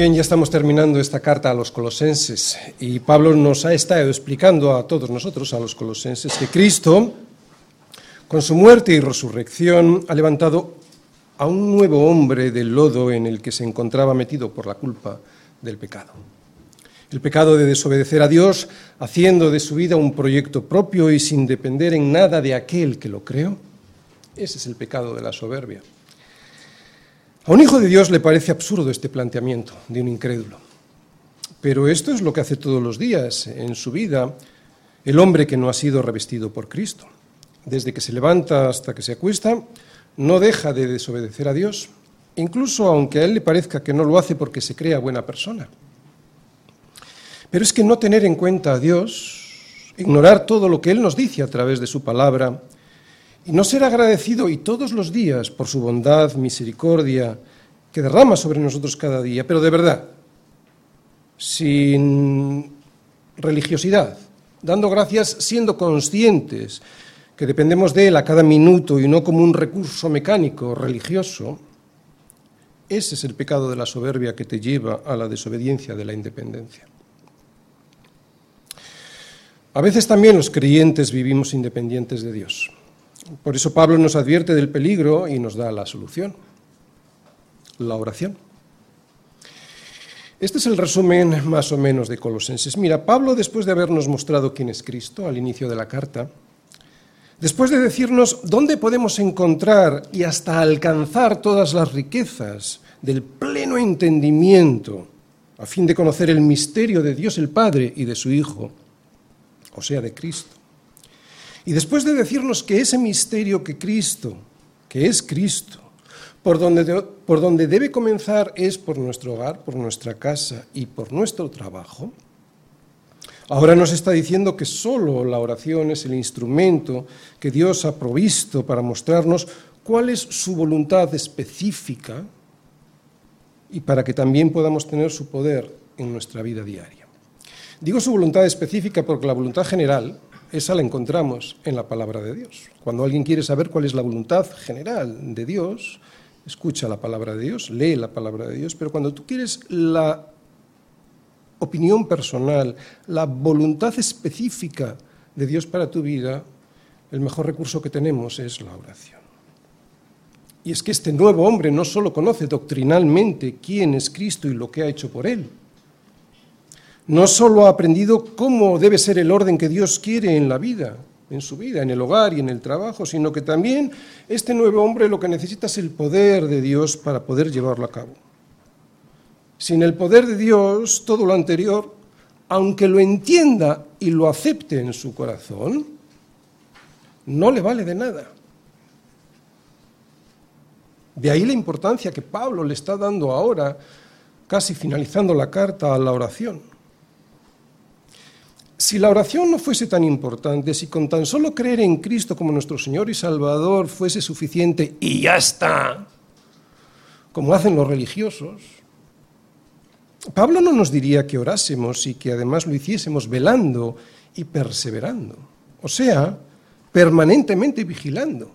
Bien, ya estamos terminando esta carta a los colosenses y Pablo nos ha estado explicando a todos nosotros, a los colosenses, que Cristo, con su muerte y resurrección, ha levantado a un nuevo hombre del lodo en el que se encontraba metido por la culpa del pecado. El pecado de desobedecer a Dios, haciendo de su vida un proyecto propio y sin depender en nada de aquel que lo creó. Ese es el pecado de la soberbia. A un hijo de Dios le parece absurdo este planteamiento de un incrédulo. Pero esto es lo que hace todos los días en su vida el hombre que no ha sido revestido por Cristo. Desde que se levanta hasta que se acuesta, no deja de desobedecer a Dios, incluso aunque a él le parezca que no lo hace porque se crea buena persona. Pero es que no tener en cuenta a Dios, ignorar todo lo que Él nos dice a través de su palabra, y no ser agradecido y todos los días por su bondad, misericordia, que derrama sobre nosotros cada día, pero de verdad, sin religiosidad, dando gracias siendo conscientes que dependemos de Él a cada minuto y no como un recurso mecánico religioso, ese es el pecado de la soberbia que te lleva a la desobediencia de la independencia. A veces también los creyentes vivimos independientes de Dios. Por eso Pablo nos advierte del peligro y nos da la solución, la oración. Este es el resumen más o menos de Colosenses. Mira, Pablo, después de habernos mostrado quién es Cristo al inicio de la carta, después de decirnos dónde podemos encontrar y hasta alcanzar todas las riquezas del pleno entendimiento, a fin de conocer el misterio de Dios el Padre y de su Hijo, o sea, de Cristo. Y después de decirnos que ese misterio que Cristo, que es Cristo, por donde, por donde debe comenzar es por nuestro hogar, por nuestra casa y por nuestro trabajo, ahora nos está diciendo que solo la oración es el instrumento que Dios ha provisto para mostrarnos cuál es su voluntad específica y para que también podamos tener su poder en nuestra vida diaria. Digo su voluntad específica porque la voluntad general esa la encontramos en la palabra de Dios. Cuando alguien quiere saber cuál es la voluntad general de Dios, escucha la palabra de Dios, lee la palabra de Dios, pero cuando tú quieres la opinión personal, la voluntad específica de Dios para tu vida, el mejor recurso que tenemos es la oración. Y es que este nuevo hombre no solo conoce doctrinalmente quién es Cristo y lo que ha hecho por él, no solo ha aprendido cómo debe ser el orden que Dios quiere en la vida, en su vida, en el hogar y en el trabajo, sino que también este nuevo hombre lo que necesita es el poder de Dios para poder llevarlo a cabo. Sin el poder de Dios, todo lo anterior, aunque lo entienda y lo acepte en su corazón, no le vale de nada. De ahí la importancia que Pablo le está dando ahora, casi finalizando la carta a la oración. Si la oración no fuese tan importante, si con tan solo creer en Cristo como nuestro Señor y Salvador fuese suficiente y ya está, como hacen los religiosos, Pablo no nos diría que orásemos y que además lo hiciésemos velando y perseverando, o sea, permanentemente vigilando.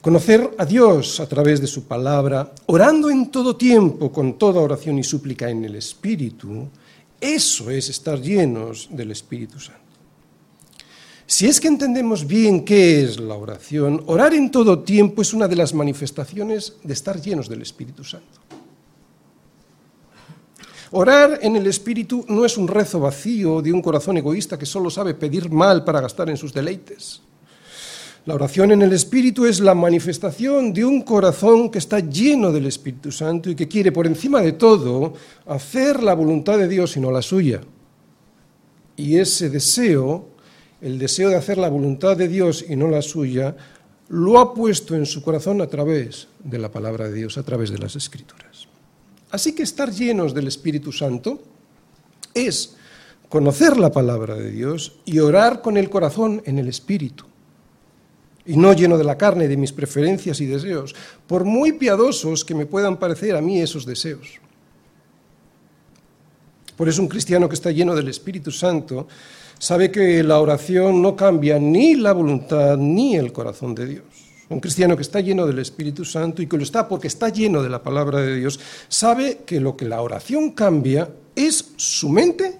Conocer a Dios a través de su palabra, orando en todo tiempo con toda oración y súplica en el Espíritu, eso es estar llenos del Espíritu Santo. Si es que entendemos bien qué es la oración, orar en todo tiempo es una de las manifestaciones de estar llenos del Espíritu Santo. Orar en el Espíritu no es un rezo vacío de un corazón egoísta que solo sabe pedir mal para gastar en sus deleites. La oración en el Espíritu es la manifestación de un corazón que está lleno del Espíritu Santo y que quiere por encima de todo hacer la voluntad de Dios y no la suya. Y ese deseo, el deseo de hacer la voluntad de Dios y no la suya, lo ha puesto en su corazón a través de la palabra de Dios, a través de las Escrituras. Así que estar llenos del Espíritu Santo es conocer la palabra de Dios y orar con el corazón en el Espíritu y no lleno de la carne, de mis preferencias y deseos, por muy piadosos que me puedan parecer a mí esos deseos. Por eso un cristiano que está lleno del Espíritu Santo sabe que la oración no cambia ni la voluntad ni el corazón de Dios. un cristiano que está lleno del Espíritu Santo y que lo está porque está lleno de la palabra de Dios, sabe que lo que la oración cambia es su mente,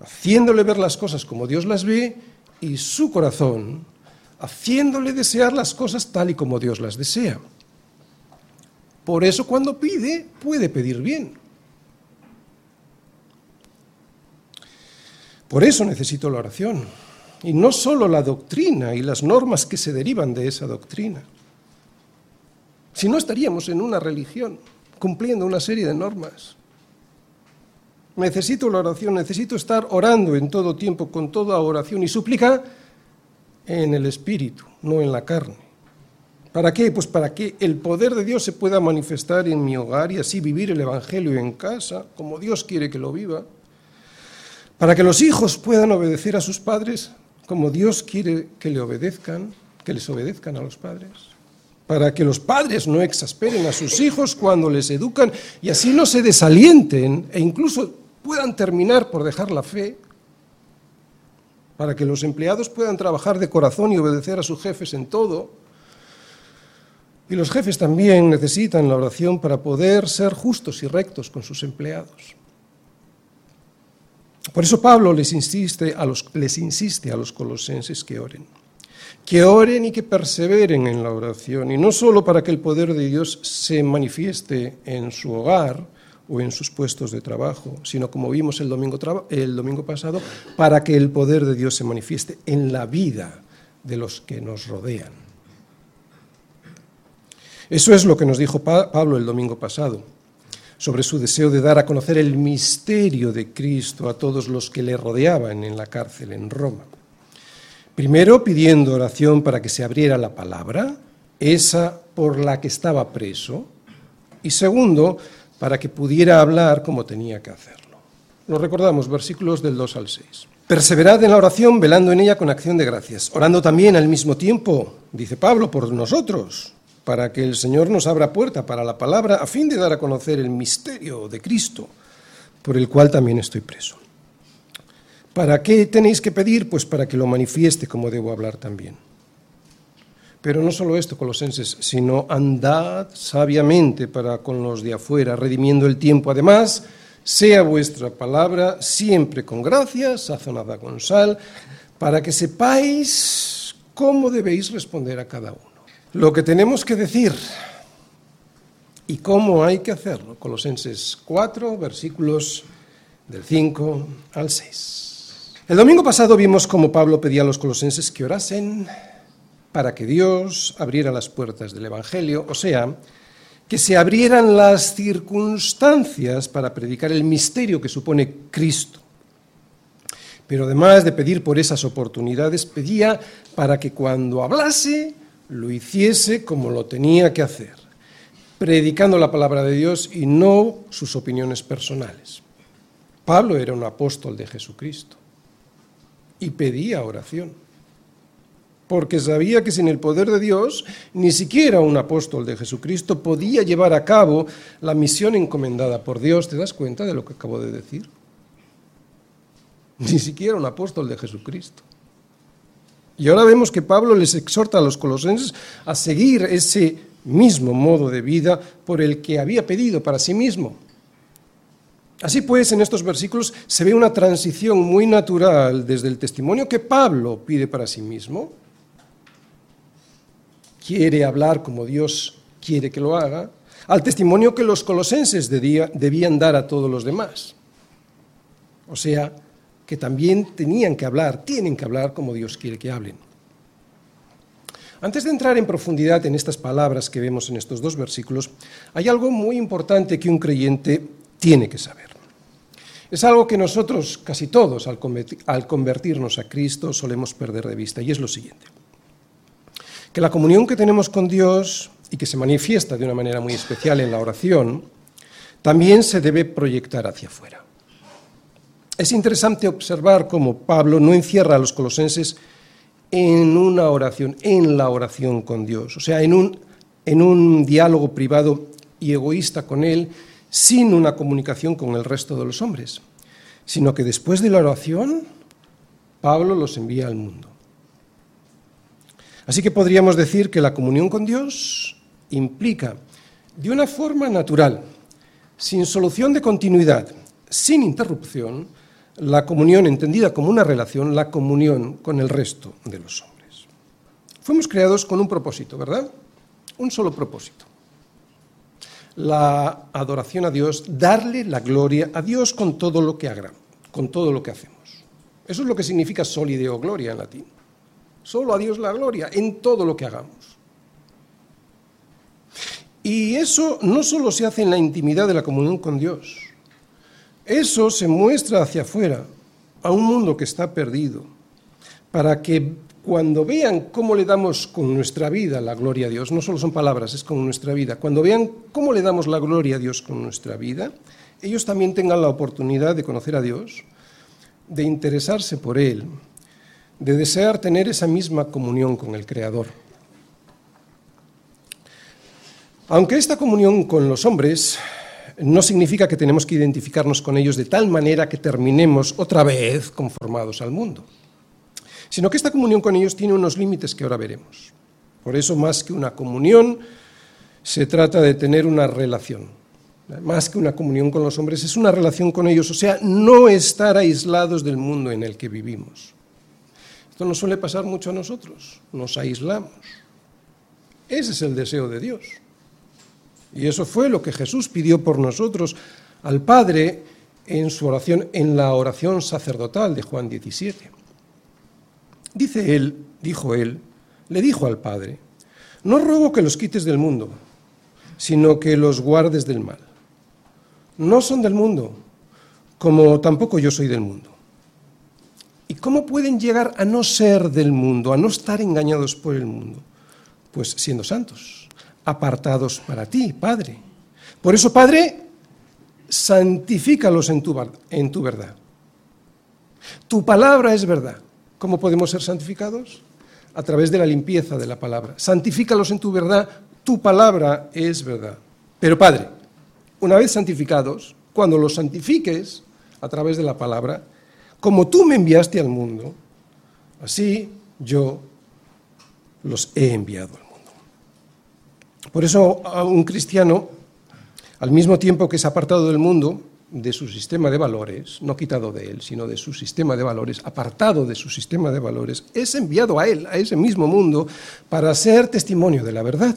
haciéndole ver las cosas como Dios las ve, y su corazón, haciéndole desear las cosas tal y como Dios las desea. Por eso cuando pide, puede pedir bien. Por eso necesito la oración. Y no solo la doctrina y las normas que se derivan de esa doctrina. Si no estaríamos en una religión cumpliendo una serie de normas. Necesito la oración, necesito estar orando en todo tiempo, con toda oración y súplica en el espíritu, no en la carne. ¿Para qué? Pues para que el poder de Dios se pueda manifestar en mi hogar y así vivir el Evangelio en casa, como Dios quiere que lo viva. Para que los hijos puedan obedecer a sus padres como Dios quiere que le obedezcan, que les obedezcan a los padres. Para que los padres no exasperen a sus hijos cuando les educan y así no se desalienten e incluso puedan terminar por dejar la fe. Para que los empleados puedan trabajar de corazón y obedecer a sus jefes en todo y los jefes también necesitan la oración para poder ser justos y rectos con sus empleados. Por eso Pablo les insiste a los, les insiste a los colosenses que oren. Que oren y que perseveren en la oración. Y no solo para que el poder de Dios se manifieste en su hogar o en sus puestos de trabajo, sino como vimos el domingo, el domingo pasado, para que el poder de Dios se manifieste en la vida de los que nos rodean. Eso es lo que nos dijo Pablo el domingo pasado, sobre su deseo de dar a conocer el misterio de Cristo a todos los que le rodeaban en la cárcel en Roma. Primero pidiendo oración para que se abriera la palabra, esa por la que estaba preso, y segundo, para que pudiera hablar como tenía que hacerlo. Lo recordamos, versículos del 2 al 6. Perseverad en la oración, velando en ella con acción de gracias, orando también al mismo tiempo, dice Pablo, por nosotros para que el Señor nos abra puerta para la palabra a fin de dar a conocer el misterio de Cristo, por el cual también estoy preso. ¿Para qué tenéis que pedir? Pues para que lo manifieste como debo hablar también. Pero no solo esto, colosenses, sino andad sabiamente para con los de afuera, redimiendo el tiempo. Además, sea vuestra palabra siempre con gracia, sazonada con sal, para que sepáis cómo debéis responder a cada uno. Lo que tenemos que decir y cómo hay que hacerlo. Colosenses 4, versículos del 5 al 6. El domingo pasado vimos cómo Pablo pedía a los colosenses que orasen para que Dios abriera las puertas del Evangelio, o sea, que se abrieran las circunstancias para predicar el misterio que supone Cristo. Pero además de pedir por esas oportunidades, pedía para que cuando hablase lo hiciese como lo tenía que hacer, predicando la palabra de Dios y no sus opiniones personales. Pablo era un apóstol de Jesucristo y pedía oración, porque sabía que sin el poder de Dios ni siquiera un apóstol de Jesucristo podía llevar a cabo la misión encomendada por Dios. ¿Te das cuenta de lo que acabo de decir? Ni siquiera un apóstol de Jesucristo. Y ahora vemos que Pablo les exhorta a los colosenses a seguir ese mismo modo de vida por el que había pedido para sí mismo. Así pues, en estos versículos se ve una transición muy natural desde el testimonio que Pablo pide para sí mismo, quiere hablar como Dios quiere que lo haga, al testimonio que los colosenses debían dar a todos los demás. O sea, que también tenían que hablar, tienen que hablar como Dios quiere que hablen. Antes de entrar en profundidad en estas palabras que vemos en estos dos versículos, hay algo muy importante que un creyente tiene que saber. Es algo que nosotros, casi todos, al convertirnos a Cristo, solemos perder de vista, y es lo siguiente. Que la comunión que tenemos con Dios y que se manifiesta de una manera muy especial en la oración, también se debe proyectar hacia afuera. Es interesante observar cómo Pablo no encierra a los colosenses en una oración, en la oración con Dios, o sea, en un, en un diálogo privado y egoísta con Él, sin una comunicación con el resto de los hombres, sino que después de la oración, Pablo los envía al mundo. Así que podríamos decir que la comunión con Dios implica, de una forma natural, sin solución de continuidad, sin interrupción, la comunión entendida como una relación, la comunión con el resto de los hombres. Fuimos creados con un propósito, ¿verdad? Un solo propósito. La adoración a Dios, darle la gloria a Dios con todo lo que hagamos, con todo lo que hacemos. Eso es lo que significa solideo gloria en latín. Solo a Dios la gloria en todo lo que hagamos. Y eso no solo se hace en la intimidad de la comunión con Dios, eso se muestra hacia afuera, a un mundo que está perdido, para que cuando vean cómo le damos con nuestra vida la gloria a Dios, no solo son palabras, es con nuestra vida, cuando vean cómo le damos la gloria a Dios con nuestra vida, ellos también tengan la oportunidad de conocer a Dios, de interesarse por Él, de desear tener esa misma comunión con el Creador. Aunque esta comunión con los hombres no significa que tenemos que identificarnos con ellos de tal manera que terminemos otra vez conformados al mundo, sino que esta comunión con ellos tiene unos límites que ahora veremos. Por eso, más que una comunión, se trata de tener una relación. Más que una comunión con los hombres, es una relación con ellos, o sea, no estar aislados del mundo en el que vivimos. Esto nos suele pasar mucho a nosotros, nos aislamos. Ese es el deseo de Dios. Y eso fue lo que Jesús pidió por nosotros al Padre en su oración, en la oración sacerdotal de Juan 17. Dice él, dijo él, le dijo al Padre, no ruego que los quites del mundo, sino que los guardes del mal. No son del mundo, como tampoco yo soy del mundo. ¿Y cómo pueden llegar a no ser del mundo, a no estar engañados por el mundo? Pues siendo santos apartados para ti, Padre. Por eso, Padre, santifícalos en tu, en tu verdad. Tu palabra es verdad. ¿Cómo podemos ser santificados? A través de la limpieza de la palabra. Santifícalos en tu verdad. Tu palabra es verdad. Pero, Padre, una vez santificados, cuando los santifiques a través de la palabra, como tú me enviaste al mundo, así yo los he enviado por eso un cristiano, al mismo tiempo que es apartado del mundo, de su sistema de valores, no quitado de él, sino de su sistema de valores, apartado de su sistema de valores, es enviado a él, a ese mismo mundo, para ser testimonio de la verdad.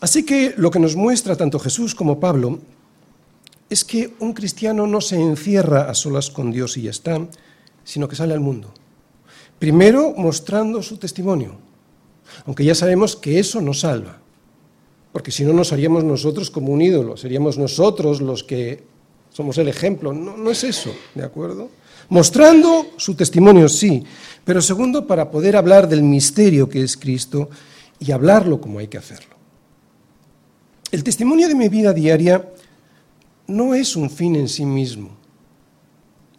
Así que lo que nos muestra tanto Jesús como Pablo es que un cristiano no se encierra a solas con Dios y ya está, sino que sale al mundo. Primero mostrando su testimonio, aunque ya sabemos que eso nos salva, porque si no nos haríamos nosotros como un ídolo, seríamos nosotros los que somos el ejemplo. No, no es eso, ¿de acuerdo? Mostrando su testimonio, sí, pero segundo, para poder hablar del misterio que es Cristo y hablarlo como hay que hacerlo. El testimonio de mi vida diaria no es un fin en sí mismo.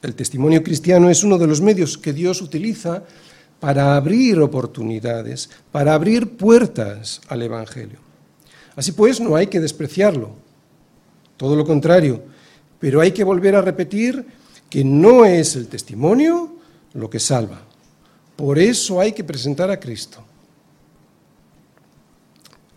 El testimonio cristiano es uno de los medios que Dios utiliza para abrir oportunidades, para abrir puertas al Evangelio. Así pues, no hay que despreciarlo, todo lo contrario, pero hay que volver a repetir que no es el testimonio lo que salva. Por eso hay que presentar a Cristo.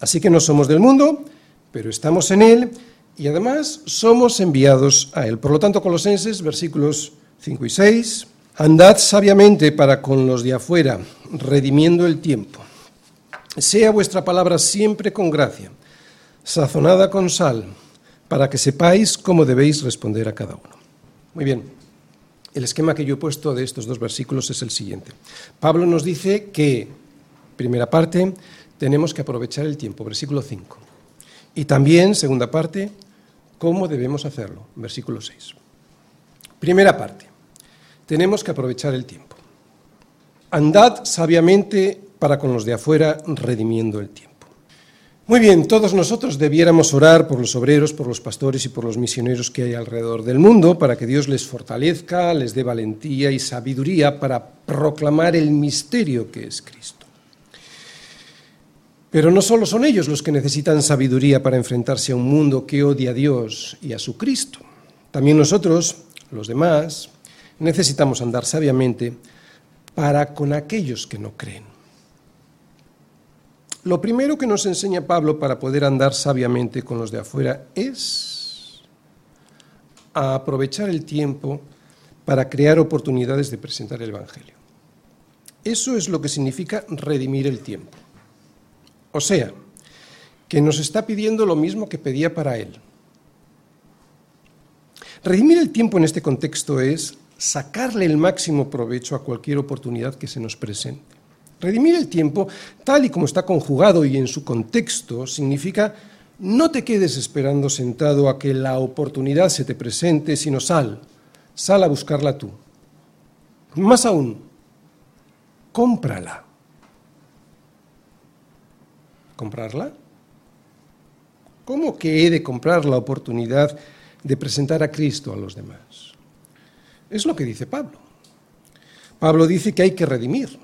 Así que no somos del mundo, pero estamos en Él y además somos enviados a Él. Por lo tanto, Colosenses, versículos 5 y 6, Andad sabiamente para con los de afuera, redimiendo el tiempo. Sea vuestra palabra siempre con gracia, sazonada con sal, para que sepáis cómo debéis responder a cada uno. Muy bien, el esquema que yo he puesto de estos dos versículos es el siguiente. Pablo nos dice que, primera parte, tenemos que aprovechar el tiempo, versículo 5. Y también, segunda parte, cómo debemos hacerlo, versículo 6. Primera parte tenemos que aprovechar el tiempo. Andad sabiamente para con los de afuera, redimiendo el tiempo. Muy bien, todos nosotros debiéramos orar por los obreros, por los pastores y por los misioneros que hay alrededor del mundo, para que Dios les fortalezca, les dé valentía y sabiduría para proclamar el misterio que es Cristo. Pero no solo son ellos los que necesitan sabiduría para enfrentarse a un mundo que odia a Dios y a su Cristo. También nosotros, los demás, necesitamos andar sabiamente para con aquellos que no creen. Lo primero que nos enseña Pablo para poder andar sabiamente con los de afuera es aprovechar el tiempo para crear oportunidades de presentar el Evangelio. Eso es lo que significa redimir el tiempo. O sea, que nos está pidiendo lo mismo que pedía para él. Redimir el tiempo en este contexto es sacarle el máximo provecho a cualquier oportunidad que se nos presente. Redimir el tiempo, tal y como está conjugado y en su contexto, significa no te quedes esperando sentado a que la oportunidad se te presente, sino sal, sal a buscarla tú. Más aún, cómprala. ¿Comprarla? ¿Cómo que he de comprar la oportunidad de presentar a Cristo a los demás? Es lo que dice Pablo. Pablo dice que hay que redimir.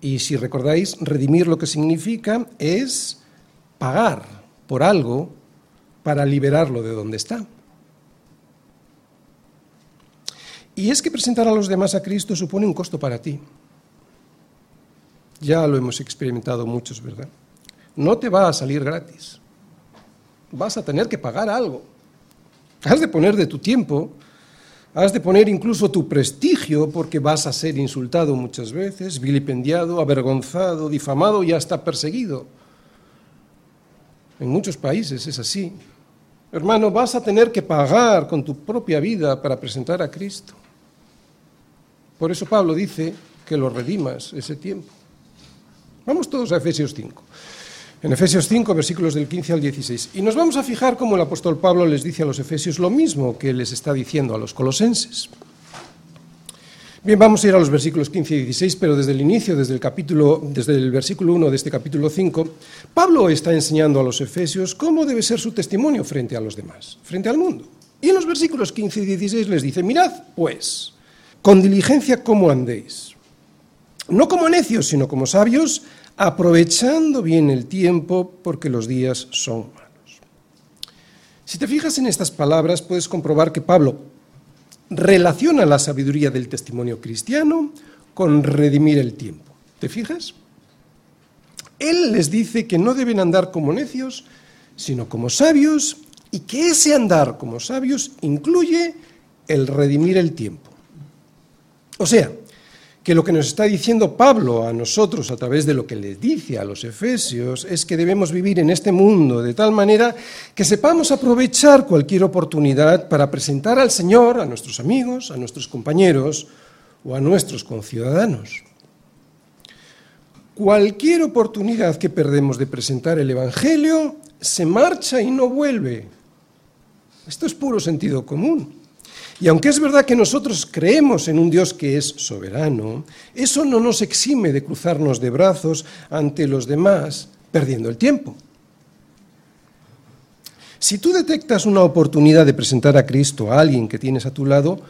Y si recordáis, redimir lo que significa es pagar por algo para liberarlo de donde está. Y es que presentar a los demás a Cristo supone un costo para ti. Ya lo hemos experimentado muchos, ¿verdad? No te va a salir gratis. Vas a tener que pagar algo. Has de poner de tu tiempo, has de poner incluso tu prestigio porque vas a ser insultado muchas veces, vilipendiado, avergonzado, difamado y hasta perseguido. En muchos países es así. Hermano, vas a tener que pagar con tu propia vida para presentar a Cristo. Por eso Pablo dice que lo redimas ese tiempo. Vamos todos a Efesios 5. En Efesios 5, versículos del 15 al 16. Y nos vamos a fijar cómo el apóstol Pablo les dice a los efesios lo mismo que les está diciendo a los colosenses. Bien, vamos a ir a los versículos 15 y 16, pero desde el inicio, desde el, capítulo, desde el versículo 1 de este capítulo 5, Pablo está enseñando a los efesios cómo debe ser su testimonio frente a los demás, frente al mundo. Y en los versículos 15 y 16 les dice, mirad, pues, con diligencia cómo andéis. No como necios, sino como sabios, aprovechando bien el tiempo, porque los días son malos. Si te fijas en estas palabras, puedes comprobar que Pablo relaciona la sabiduría del testimonio cristiano con redimir el tiempo. ¿Te fijas? Él les dice que no deben andar como necios, sino como sabios, y que ese andar como sabios incluye el redimir el tiempo. O sea, que lo que nos está diciendo Pablo a nosotros a través de lo que le dice a los efesios es que debemos vivir en este mundo de tal manera que sepamos aprovechar cualquier oportunidad para presentar al Señor a nuestros amigos, a nuestros compañeros o a nuestros conciudadanos. Cualquier oportunidad que perdemos de presentar el Evangelio se marcha y no vuelve. Esto es puro sentido común. Y aunque es verdad que nosotros creemos en un Dios que es soberano, eso no nos exime de cruzarnos de brazos ante los demás perdiendo el tiempo. Si tú detectas una oportunidad de presentar a Cristo a alguien que tienes a tu lado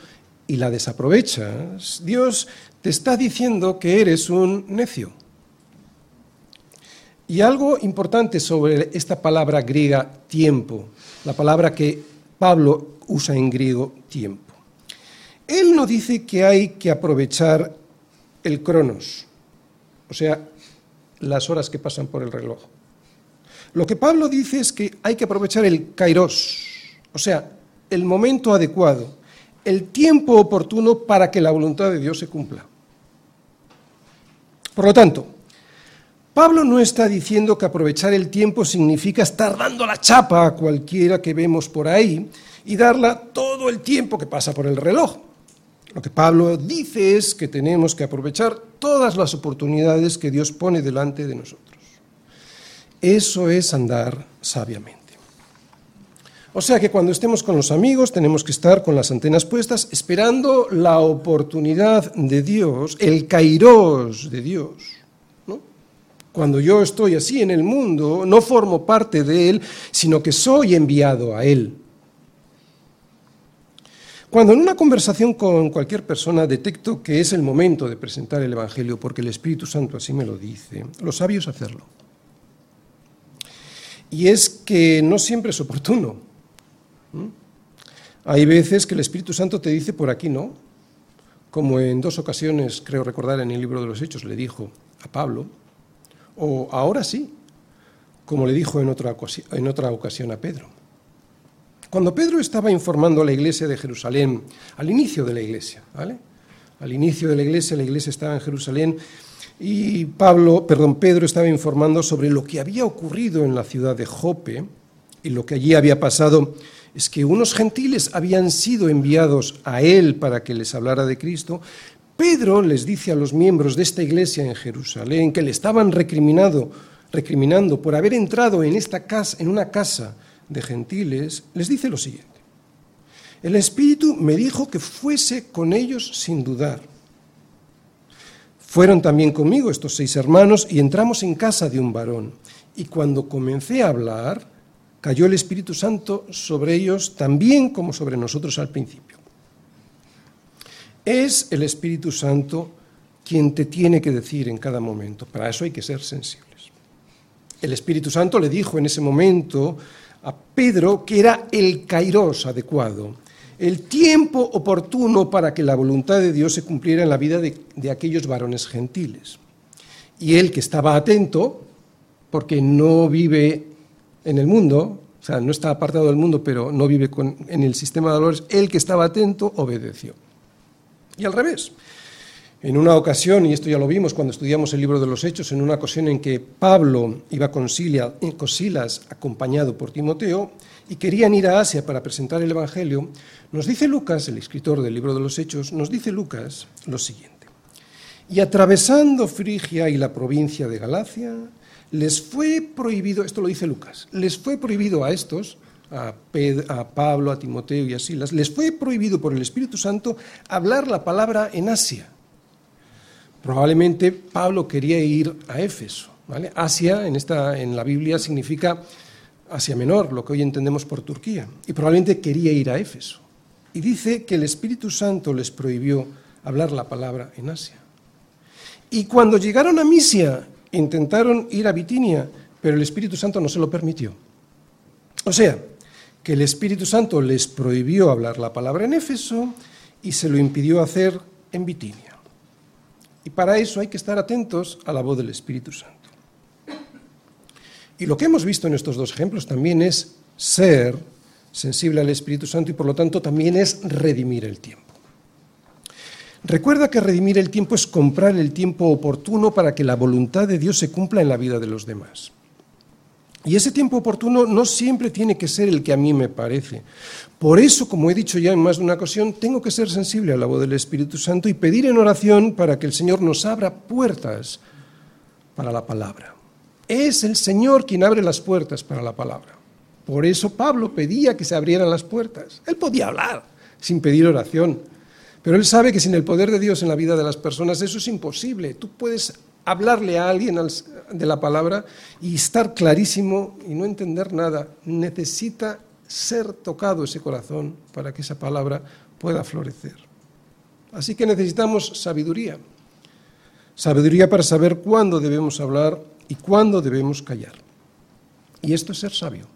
y la desaprovechas, Dios te está diciendo que eres un necio. Y algo importante sobre esta palabra griega tiempo, la palabra que Pablo usa en griego tiempo. Él no dice que hay que aprovechar el cronos, o sea, las horas que pasan por el reloj. Lo que Pablo dice es que hay que aprovechar el kairos, o sea, el momento adecuado, el tiempo oportuno para que la voluntad de Dios se cumpla. Por lo tanto, Pablo no está diciendo que aprovechar el tiempo significa estar dando la chapa a cualquiera que vemos por ahí y darla todo el tiempo que pasa por el reloj. Lo que Pablo dice es que tenemos que aprovechar todas las oportunidades que Dios pone delante de nosotros. Eso es andar sabiamente. O sea que cuando estemos con los amigos tenemos que estar con las antenas puestas esperando la oportunidad de Dios, el kairos de Dios cuando yo estoy así en el mundo, no formo parte de Él, sino que soy enviado a Él. Cuando en una conversación con cualquier persona detecto que es el momento de presentar el Evangelio, porque el Espíritu Santo así me lo dice, lo sabio es hacerlo. Y es que no siempre es oportuno. Hay veces que el Espíritu Santo te dice por aquí no, como en dos ocasiones, creo recordar en el libro de los Hechos, le dijo a Pablo, o ahora sí, como le dijo en otra ocasión a Pedro. Cuando Pedro estaba informando a la iglesia de Jerusalén, al inicio de la iglesia, ¿vale? Al inicio de la iglesia, la iglesia estaba en Jerusalén y Pablo, perdón, Pedro estaba informando sobre lo que había ocurrido en la ciudad de Jope y lo que allí había pasado es que unos gentiles habían sido enviados a él para que les hablara de Cristo. Pedro les dice a los miembros de esta iglesia en Jerusalén que le estaban recriminando, recriminando por haber entrado en esta casa, en una casa de gentiles, les dice lo siguiente: El Espíritu me dijo que fuese con ellos sin dudar. Fueron también conmigo estos seis hermanos y entramos en casa de un varón. Y cuando comencé a hablar, cayó el Espíritu Santo sobre ellos también como sobre nosotros al principio. Es el Espíritu Santo quien te tiene que decir en cada momento. Para eso hay que ser sensibles. El Espíritu Santo le dijo en ese momento a Pedro que era el kairos adecuado, el tiempo oportuno para que la voluntad de Dios se cumpliera en la vida de, de aquellos varones gentiles. Y él que estaba atento, porque no vive en el mundo, o sea, no está apartado del mundo, pero no vive en el sistema de valores, el que estaba atento obedeció. Y al revés. En una ocasión, y esto ya lo vimos cuando estudiamos el libro de los Hechos, en una ocasión en que Pablo iba con, con Silas acompañado por Timoteo y querían ir a Asia para presentar el Evangelio, nos dice Lucas, el escritor del libro de los Hechos, nos dice Lucas lo siguiente. Y atravesando Frigia y la provincia de Galacia, les fue prohibido, esto lo dice Lucas, les fue prohibido a estos, a, Pablo, a Timoteo y a Silas, les fue prohibido por el Espíritu Santo hablar la palabra en Asia. Probablemente Pablo quería ir a Éfeso. Asia en, esta, en la Biblia significa Asia Menor, lo que hoy entendemos por Turquía, y probablemente quería ir a Éfeso. Y dice que el Espíritu Santo les prohibió hablar la palabra en Asia. Y cuando llegaron a Misia intentaron ir a Bitinia, pero el Espíritu Santo no se lo permitió. O sea, que el Espíritu Santo les prohibió hablar la palabra en Éfeso y se lo impidió hacer en Bitinia. Y para eso hay que estar atentos a la voz del Espíritu Santo. Y lo que hemos visto en estos dos ejemplos también es ser sensible al Espíritu Santo y por lo tanto también es redimir el tiempo. Recuerda que redimir el tiempo es comprar el tiempo oportuno para que la voluntad de Dios se cumpla en la vida de los demás. Y ese tiempo oportuno no siempre tiene que ser el que a mí me parece. Por eso, como he dicho ya en más de una ocasión, tengo que ser sensible a la voz del Espíritu Santo y pedir en oración para que el Señor nos abra puertas para la palabra. Es el Señor quien abre las puertas para la palabra. Por eso Pablo pedía que se abrieran las puertas. Él podía hablar sin pedir oración, pero él sabe que sin el poder de Dios en la vida de las personas eso es imposible. Tú puedes hablarle a alguien de la palabra y estar clarísimo y no entender nada. Necesita ser tocado ese corazón para que esa palabra pueda florecer. Así que necesitamos sabiduría. Sabiduría para saber cuándo debemos hablar y cuándo debemos callar. Y esto es ser sabio.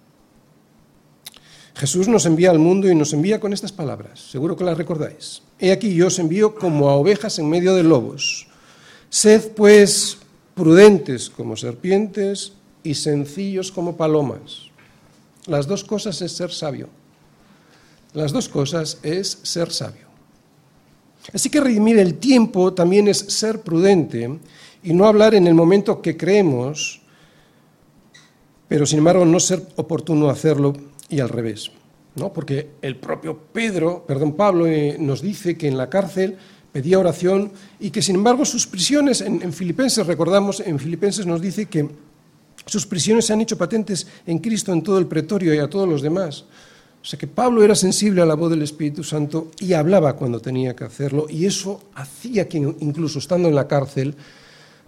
Jesús nos envía al mundo y nos envía con estas palabras, seguro que las recordáis. He aquí yo os envío como a ovejas en medio de lobos. Sed pues prudentes como serpientes y sencillos como palomas. Las dos cosas es ser sabio. Las dos cosas es ser sabio. Así que redimir el tiempo también es ser prudente y no hablar en el momento que creemos, pero sin embargo no ser oportuno hacerlo y al revés. ¿no? Porque el propio Pedro, perdón, Pablo eh, nos dice que en la cárcel pedía oración y que sin embargo sus prisiones, en, en, Filipenses, recordamos, en Filipenses nos dice que sus prisiones se han hecho patentes en Cristo en todo el pretorio y a todos los demás. O sea que Pablo era sensible a la voz del Espíritu Santo y hablaba cuando tenía que hacerlo y eso hacía que incluso estando en la cárcel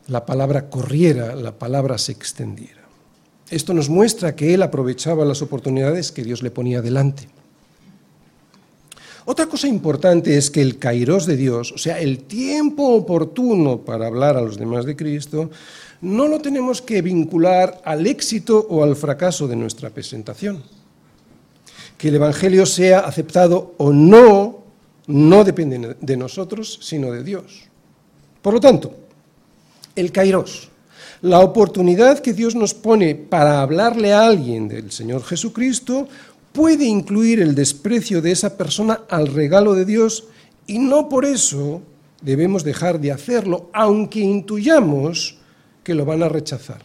la palabra corriera, la palabra se extendiera. Esto nos muestra que él aprovechaba las oportunidades que Dios le ponía delante. Otra cosa importante es que el kairos de Dios, o sea, el tiempo oportuno para hablar a los demás de Cristo, no lo tenemos que vincular al éxito o al fracaso de nuestra presentación. Que el Evangelio sea aceptado o no No depende de nosotros, sino de Dios. Por lo tanto, el kairos, la oportunidad que Dios nos pone para hablarle a alguien del Señor Jesucristo, puede incluir el desprecio de esa persona al regalo de Dios y no por eso debemos dejar de hacerlo, aunque intuyamos que lo van a rechazar.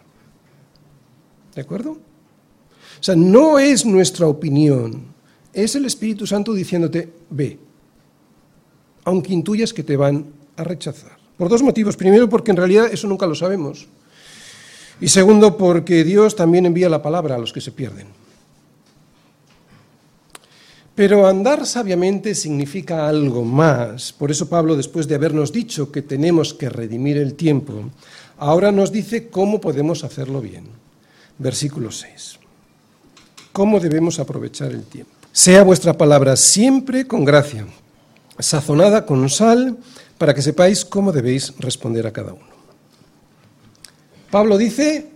¿De acuerdo? O sea, no es nuestra opinión, es el Espíritu Santo diciéndote, ve, aunque intuyas que te van a rechazar. Por dos motivos. Primero, porque en realidad eso nunca lo sabemos. Y segundo, porque Dios también envía la palabra a los que se pierden. Pero andar sabiamente significa algo más. Por eso Pablo, después de habernos dicho que tenemos que redimir el tiempo, ahora nos dice cómo podemos hacerlo bien. Versículo 6. ¿Cómo debemos aprovechar el tiempo? Sea vuestra palabra siempre con gracia, sazonada con sal, para que sepáis cómo debéis responder a cada uno. Pablo dice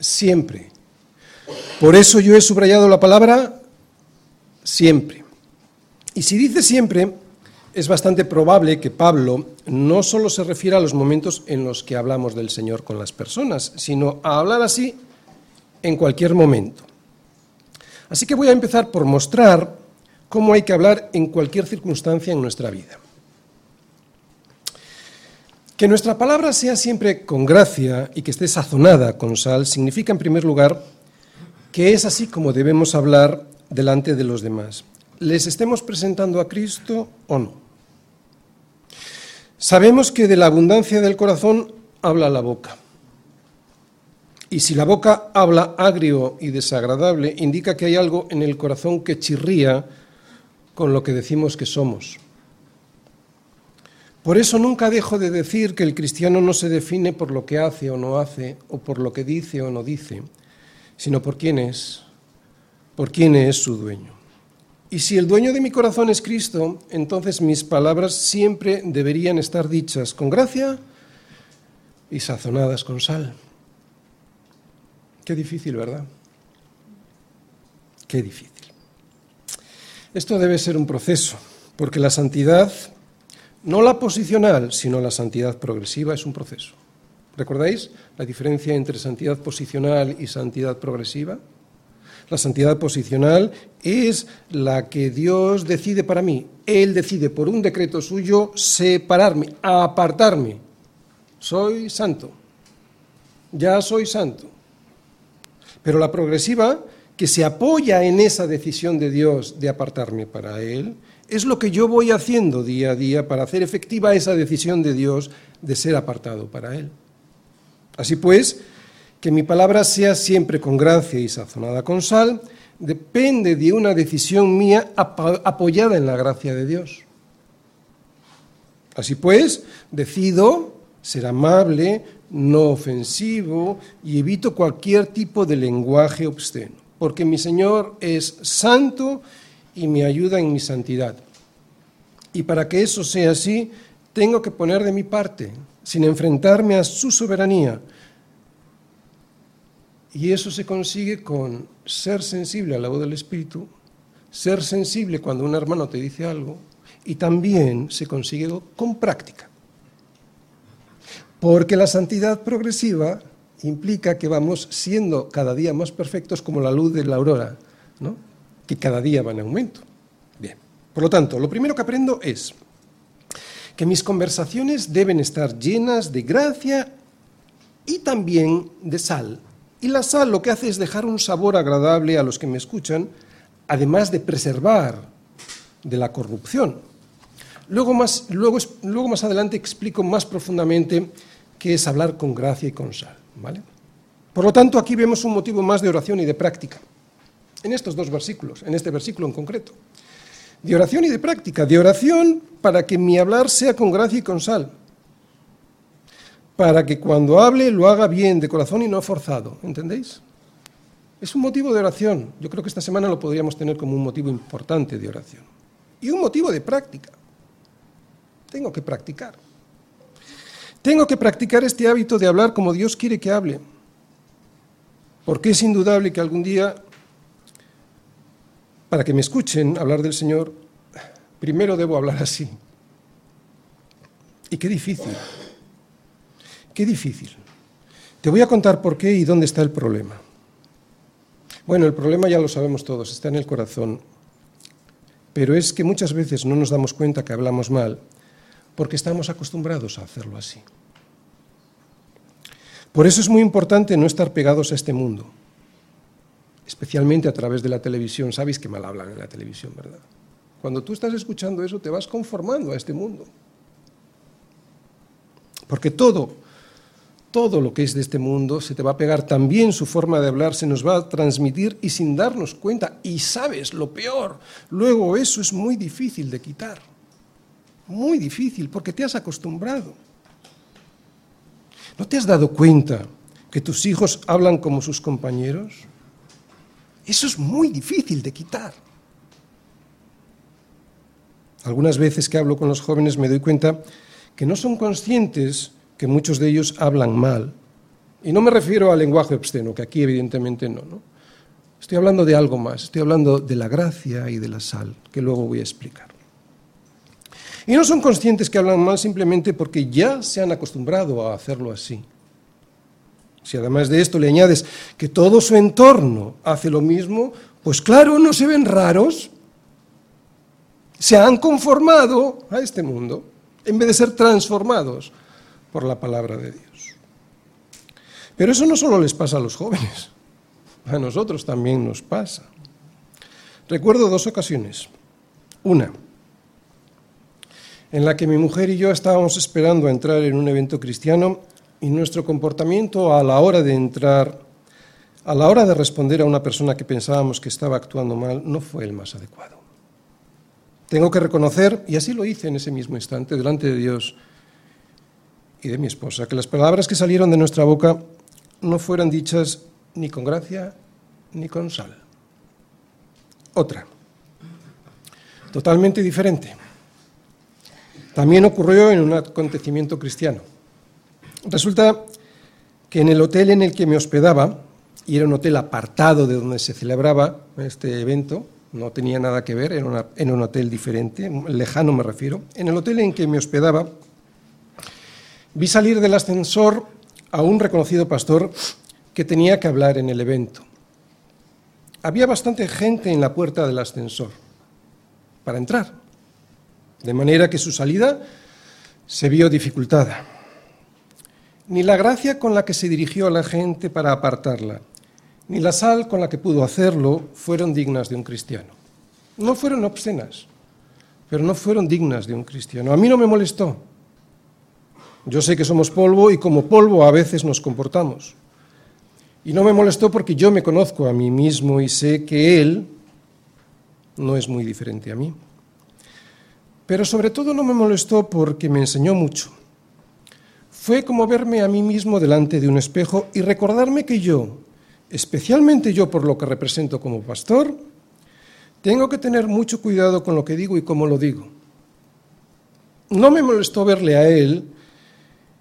siempre. Por eso yo he subrayado la palabra siempre. Y si dice siempre, es bastante probable que Pablo no solo se refiera a los momentos en los que hablamos del Señor con las personas, sino a hablar así en cualquier momento. Así que voy a empezar por mostrar cómo hay que hablar en cualquier circunstancia en nuestra vida. Que nuestra palabra sea siempre con gracia y que esté sazonada con sal significa, en primer lugar, que es así como debemos hablar delante de los demás. ¿Les estemos presentando a Cristo o no? Sabemos que de la abundancia del corazón habla la boca. Y si la boca habla agrio y desagradable, indica que hay algo en el corazón que chirría con lo que decimos que somos. Por eso nunca dejo de decir que el cristiano no se define por lo que hace o no hace, o por lo que dice o no dice, sino por quién es, por quién es su dueño. Y si el dueño de mi corazón es Cristo, entonces mis palabras siempre deberían estar dichas con gracia y sazonadas con sal. Qué difícil, ¿verdad? Qué difícil. Esto debe ser un proceso, porque la santidad, no la posicional, sino la santidad progresiva, es un proceso. ¿Recordáis la diferencia entre santidad posicional y santidad progresiva? La santidad posicional es la que Dios decide para mí. Él decide por un decreto suyo separarme, apartarme. Soy santo. Ya soy santo. Pero la progresiva, que se apoya en esa decisión de Dios de apartarme para Él, es lo que yo voy haciendo día a día para hacer efectiva esa decisión de Dios de ser apartado para Él. Así pues, que mi palabra sea siempre con gracia y sazonada con sal, depende de una decisión mía apoyada en la gracia de Dios. Así pues, decido ser amable, no ofensivo y evito cualquier tipo de lenguaje obsceno, porque mi Señor es santo y me ayuda en mi santidad. Y para que eso sea así, tengo que poner de mi parte, sin enfrentarme a su soberanía, y eso se consigue con ser sensible a la voz del Espíritu, ser sensible cuando un hermano te dice algo, y también se consigue con práctica. Porque la santidad progresiva implica que vamos siendo cada día más perfectos como la luz de la aurora, ¿no? que cada día va en aumento. Bien, por lo tanto, lo primero que aprendo es que mis conversaciones deben estar llenas de gracia y también de sal, y la sal lo que hace es dejar un sabor agradable a los que me escuchan, además de preservar de la corrupción. Luego más, luego, luego más adelante explico más profundamente qué es hablar con gracia y con sal. ¿vale? Por lo tanto, aquí vemos un motivo más de oración y de práctica. En estos dos versículos, en este versículo en concreto. De oración y de práctica. De oración para que mi hablar sea con gracia y con sal para que cuando hable lo haga bien, de corazón y no forzado. ¿Entendéis? Es un motivo de oración. Yo creo que esta semana lo podríamos tener como un motivo importante de oración. Y un motivo de práctica. Tengo que practicar. Tengo que practicar este hábito de hablar como Dios quiere que hable. Porque es indudable que algún día, para que me escuchen hablar del Señor, primero debo hablar así. Y qué difícil, qué difícil. Te voy a contar por qué y dónde está el problema. Bueno, el problema ya lo sabemos todos, está en el corazón. Pero es que muchas veces no nos damos cuenta que hablamos mal porque estamos acostumbrados a hacerlo así. Por eso es muy importante no estar pegados a este mundo, especialmente a través de la televisión. Sabéis que mal hablan en la televisión, ¿verdad? Cuando tú estás escuchando eso te vas conformando a este mundo. Porque todo, todo lo que es de este mundo se te va a pegar también su forma de hablar, se nos va a transmitir y sin darnos cuenta. Y sabes lo peor, luego eso es muy difícil de quitar. Muy difícil, porque te has acostumbrado. ¿No te has dado cuenta que tus hijos hablan como sus compañeros? Eso es muy difícil de quitar. Algunas veces que hablo con los jóvenes me doy cuenta que no son conscientes que muchos de ellos hablan mal. Y no me refiero al lenguaje obsceno, que aquí evidentemente no, no. Estoy hablando de algo más, estoy hablando de la gracia y de la sal, que luego voy a explicar. Y no son conscientes que hablan mal simplemente porque ya se han acostumbrado a hacerlo así. Si además de esto le añades que todo su entorno hace lo mismo, pues claro, no se ven raros. Se han conformado a este mundo en vez de ser transformados por la palabra de Dios. Pero eso no solo les pasa a los jóvenes, a nosotros también nos pasa. Recuerdo dos ocasiones. Una, en la que mi mujer y yo estábamos esperando a entrar en un evento cristiano y nuestro comportamiento a la hora de entrar, a la hora de responder a una persona que pensábamos que estaba actuando mal, no fue el más adecuado. Tengo que reconocer, y así lo hice en ese mismo instante, delante de Dios de mi esposa, que las palabras que salieron de nuestra boca no fueran dichas ni con gracia ni con sal. Otra, totalmente diferente también ocurrió en un acontecimiento cristiano. Resulta que en el hotel en el que me hospedaba, y era un hotel apartado de donde se celebraba este evento, no tenía nada que ver, era, un hotel diferente, lejano me refiero, en el hotel en que me hospedaba, vi salir del ascensor a un reconocido pastor que tenía que hablar en el evento. Había bastante gente en la puerta del ascensor para entrar de manera que su salida se vio dificultada. Ni la gracia con la que se dirigió a la gente para apartarla, ni la sal con la que pudo hacerlo fueron dignas de un cristiano. No fueron obscenas, pero no fueron dignas de un cristiano. A mí no me molestó. Yo sé que somos polvo y como polvo a veces nos comportamos. Y no me molestó porque yo me conozco a mí mismo y sé que Él no es muy diferente a mí. Pero sobre todo no me molestó porque me enseñó mucho. Fue como verme a mí mismo delante de un espejo y recordarme que yo, especialmente yo por lo que represento como pastor, tengo que tener mucho cuidado con lo que digo y cómo lo digo. No me molestó verle a él,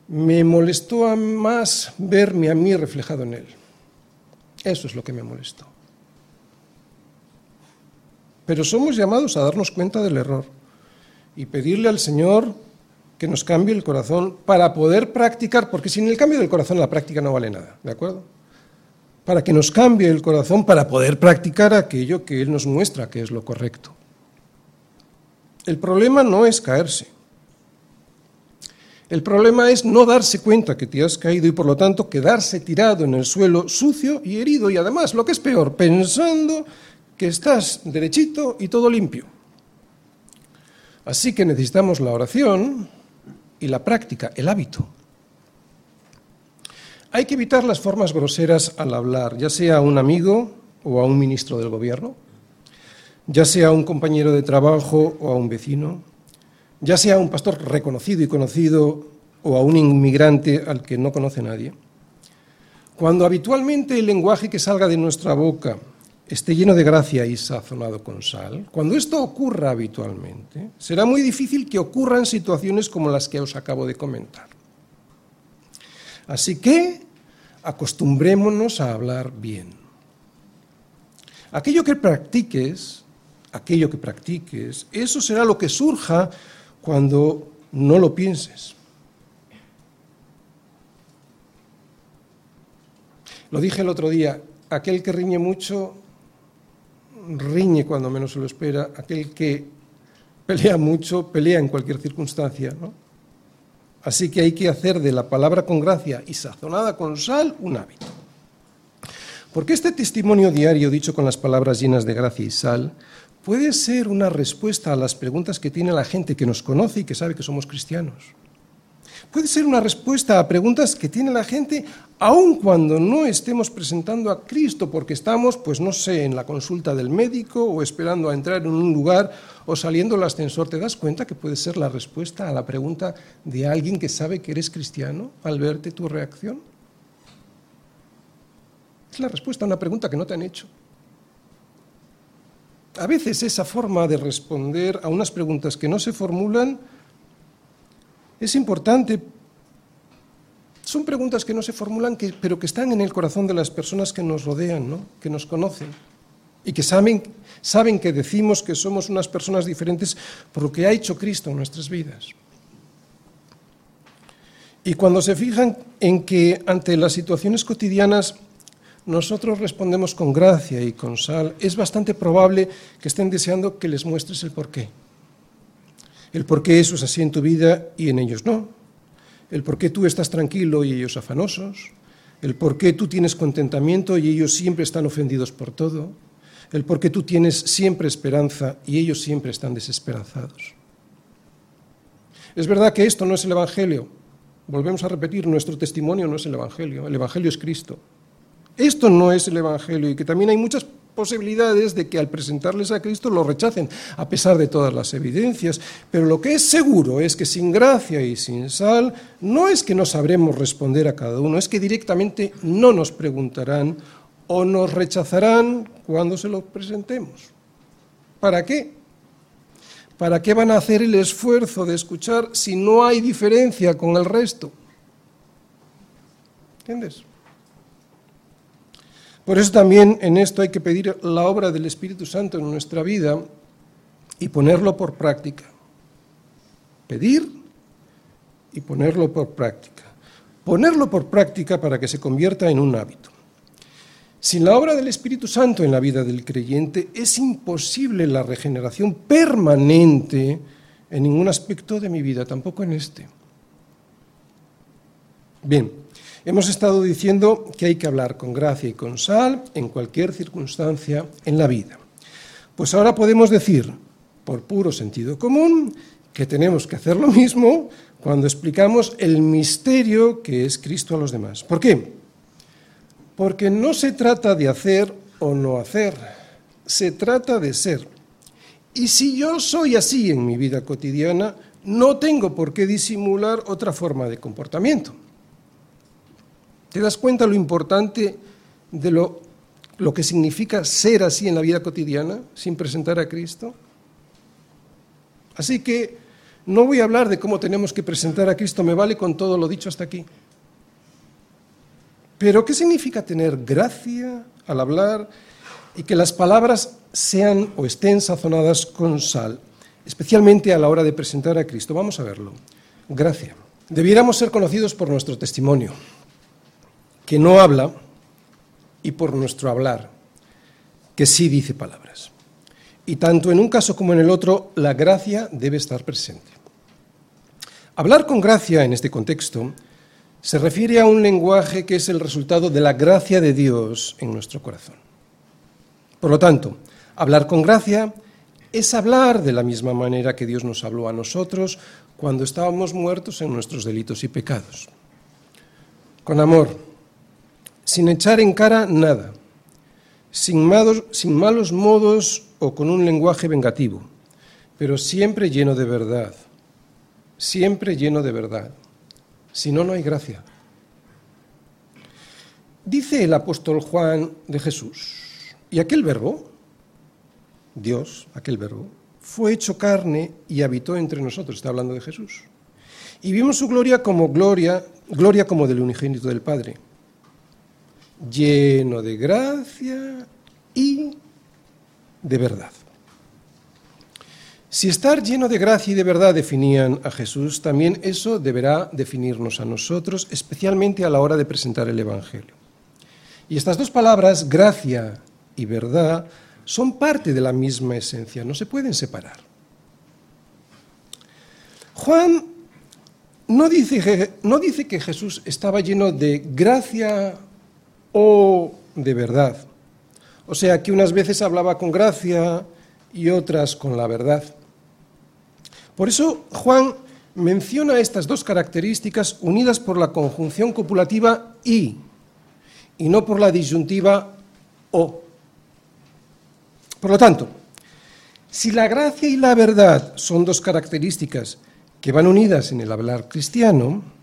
me molestó más verme a mí reflejado en él. Eso es lo que me molestó. Pero somos llamados a darnos cuenta del error y pedirle al Señor que nos cambie el corazón para poder practicar, porque sin el cambio del corazón la práctica no vale nada, ¿de acuerdo? Para que nos cambie el corazón para poder practicar aquello que Él nos muestra que es lo correcto. El problema no es caerse. El problema es no darse cuenta que te has caído y por lo tanto quedarse tirado en el suelo sucio y herido y además, lo que es peor, pensando que estás derechito y todo limpio. Así que necesitamos la oración y la práctica, el hábito. Hay que evitar las formas groseras al hablar, ya sea a un amigo o a un ministro del gobierno, ya sea a un compañero de trabajo o a un vecino, ya sea a un pastor reconocido y conocido o a un inmigrante al que no conoce nadie. Cuando habitualmente el lenguaje que salga de nuestra boca esté lleno de gracia y sazonado con sal, cuando esto ocurra habitualmente, será muy difícil que ocurran situaciones como las que os acabo de comentar. Así que acostumbrémonos a hablar bien. Aquello que practiques, aquello que practiques, eso será lo que surja cuando no lo pienses. Lo dije el otro día, aquel que riñe mucho, riñe cuando menos se lo espera, aquel que pelea mucho, pelea en cualquier circunstancia. Así que hay que hacer de la palabra con gracia y sazonada con sal un hábito. Porque este testimonio diario dicho con las palabras llenas de gracia y sal puede ser una respuesta a las preguntas que tiene la gente que nos conoce y que sabe que somos cristianos. Puede ser una respuesta a preguntas que tiene la gente aun cuando no estemos presentando a Cristo porque estamos, pues no sé, en la consulta del médico o esperando a entrar en un lugar o saliendo del ascensor. ¿Te das cuenta que puede ser la respuesta a la pregunta de alguien que sabe que eres cristiano al verte tu reacción? Es la respuesta a una pregunta que no te han hecho. A veces esa forma de responder a unas preguntas que no se formulan es importante. Son preguntas que no se formulan, pero que están en el corazón de las personas que nos rodean, ¿no? que nos conocen y que saben, saben que decimos que somos unas personas diferentes por lo que ha hecho Cristo en nuestras vidas. Y cuando se fijan en que ante las situaciones cotidianas nosotros respondemos con gracia y con sal, es bastante probable que estén deseando que les muestres el porqué. El por qué eso es así en tu vida y en ellos no. El por qué tú estás tranquilo y ellos afanosos. El por qué tú tienes contentamiento y ellos siempre están ofendidos por todo. El por qué tú tienes siempre esperanza y ellos siempre están desesperanzados. Es verdad que esto no es el Evangelio. Volvemos a repetir, nuestro testimonio no es el Evangelio. El Evangelio es Cristo. Esto no es el Evangelio y que también hay muchas posibilidades de que al presentarles a Cristo lo rechacen, a pesar de todas las evidencias. Pero lo que es seguro es que sin gracia y sin sal no es que no sabremos responder a cada uno, es que directamente no nos preguntarán o nos rechazarán cuando se lo presentemos. ¿Para qué? ¿Para qué van a hacer el esfuerzo de escuchar si no hay diferencia con el resto? ¿Entiendes? Por eso también en esto hay que pedir la obra del Espíritu Santo en nuestra vida y ponerlo por práctica. Pedir y ponerlo por práctica. Ponerlo por práctica para que se convierta en un hábito. Sin la obra del Espíritu Santo en la vida del creyente es imposible la regeneración permanente en ningún aspecto de mi vida, tampoco en este. Bien, Hemos estado diciendo que hay que hablar con gracia y con sal en cualquier circunstancia en la vida. Pues ahora podemos decir, por puro sentido común, que tenemos que hacer lo mismo cuando explicamos el misterio que es Cristo a los demás. ¿Por qué? Porque no se trata de hacer o no hacer, se trata de ser. Y si yo soy así en mi vida cotidiana, no tengo por qué disimular otra forma de comportamiento. ¿Te das cuenta lo importante de lo, que significa ser así en la vida cotidiana, sin presentar a Cristo? Así que no voy a hablar de cómo tenemos que presentar a Cristo, me vale con todo lo dicho hasta aquí. Pero ¿qué significa tener gracia al hablar y que las palabras sean o estén sazonadas con sal, especialmente a la hora de presentar a Cristo? Vamos a verlo. Gracia. Debiéramos ser conocidos por nuestro testimonio que no habla, y por nuestro hablar, que sí dice palabras. Y tanto en un caso como en el otro, la gracia debe estar presente. Hablar con gracia en este contexto se refiere a un lenguaje que es el resultado de la gracia de Dios en nuestro corazón. Por lo tanto, hablar con gracia es hablar de la misma manera que Dios nos habló a nosotros cuando estábamos muertos en nuestros delitos y pecados. Con amor, sin echar en cara nada, sin malos, sin malos modos o con un lenguaje vengativo, pero siempre lleno de verdad, siempre lleno de verdad. Si no, no hay gracia. Dice el apóstol Juan de Jesús, y aquel verbo, Dios, aquel verbo, fue hecho carne y habitó entre nosotros, está hablando de Jesús. Y vimos su gloria como gloria, gloria como del unigénito del Padre lleno de gracia y de verdad. Si estar lleno de gracia y de verdad definían a Jesús, también eso deberá definirnos a nosotros, especialmente a la hora de presentar el Evangelio. Y estas dos palabras, gracia y verdad, son parte de la misma esencia, no se pueden separar. Juan no dice, no dice que Jesús estaba lleno de gracia o de verdad. O sea, que unas veces hablaba con gracia y otras con la verdad. Por eso Juan menciona estas dos características unidas por la conjunción copulativa y, y no por la disyuntiva o. Por lo tanto, si la gracia y la verdad son dos características que van unidas en el hablar cristiano,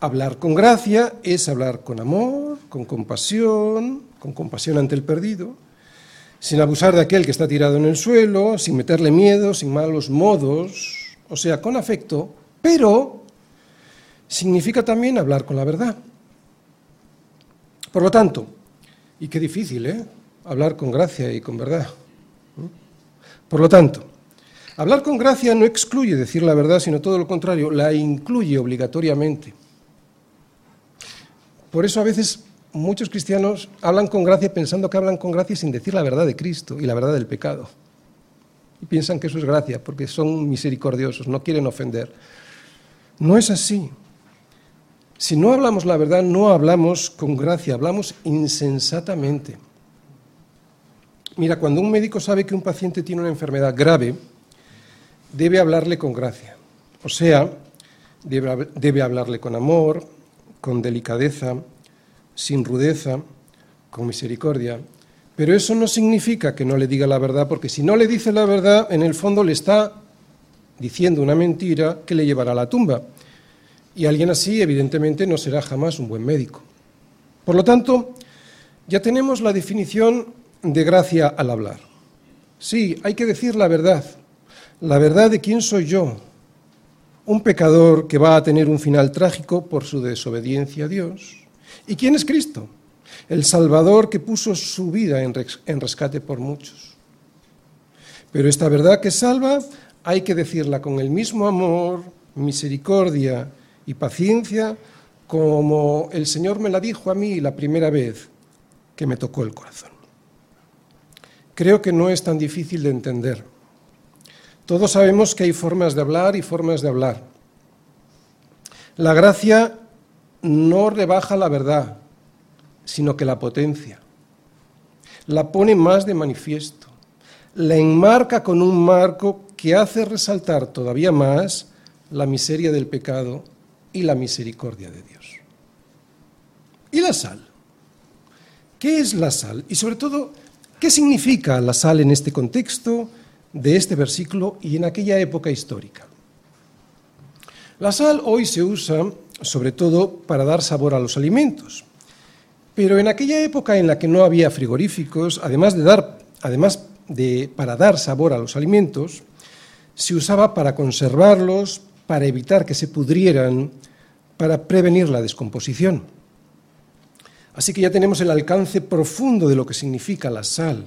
hablar con gracia es hablar con amor, con compasión, con compasión ante el perdido, sin abusar de aquel que está tirado en el suelo, sin meterle miedo, sin malos modos, o sea, con afecto, pero significa también hablar con la verdad. Por lo tanto, y qué difícil, ¿eh? Hablar con gracia y con verdad. Por lo tanto, hablar con gracia no excluye decir la verdad, sino todo lo contrario, la incluye obligatoriamente. Por eso a veces muchos cristianos hablan con gracia pensando que hablan con gracia sin decir la verdad de Cristo y la verdad del pecado y piensan que eso es gracia, porque son misericordiosos, no quieren ofender. No es así. Si no hablamos la verdad, no hablamos con gracia, hablamos insensatamente. Mira, cuando un médico sabe que un paciente tiene una enfermedad grave, debe hablarle con gracia. O sea, debe, hablarle con amor, con delicadeza, sin rudeza, con misericordia, pero eso no significa que no le diga la verdad, porque si no le dice la verdad, en el fondo le está diciendo una mentira que le llevará a la tumba. Y alguien así, evidentemente, no será jamás un buen médico. Por lo tanto, ya tenemos la definición de gracia al hablar. Sí, hay que decir la verdad, la verdad de quién soy yo, un pecador que va a tener un final trágico por su desobediencia a Dios. ¿Y quién es Cristo? el Salvador que puso su vida en rescate por muchos. Pero esta verdad que salva hay que decirla con el mismo amor, misericordia y paciencia como el Señor me la dijo a mí la primera vez que me tocó el corazón. Creo que no es tan difícil de entender. Todos sabemos que hay formas de hablar y formas de hablar. La gracia no rebaja la verdad, sino que la potencia. La pone más de manifiesto. La enmarca con un marco que hace resaltar todavía más la miseria del pecado y la misericordia de Dios. ¿Y la sal? ¿Qué es la sal? Y sobre todo, ¿qué significa la sal en este contexto de este versículo y en aquella época histórica? La sal hoy se usa sobre todo para dar sabor a los alimentos. Pero en aquella época en la que no había frigoríficos, además de dar, además de para dar sabor a los alimentos, se usaba para conservarlos, para evitar que se pudrieran, para prevenir la descomposición. Así que ya tenemos el alcance profundo de lo que significa la sal,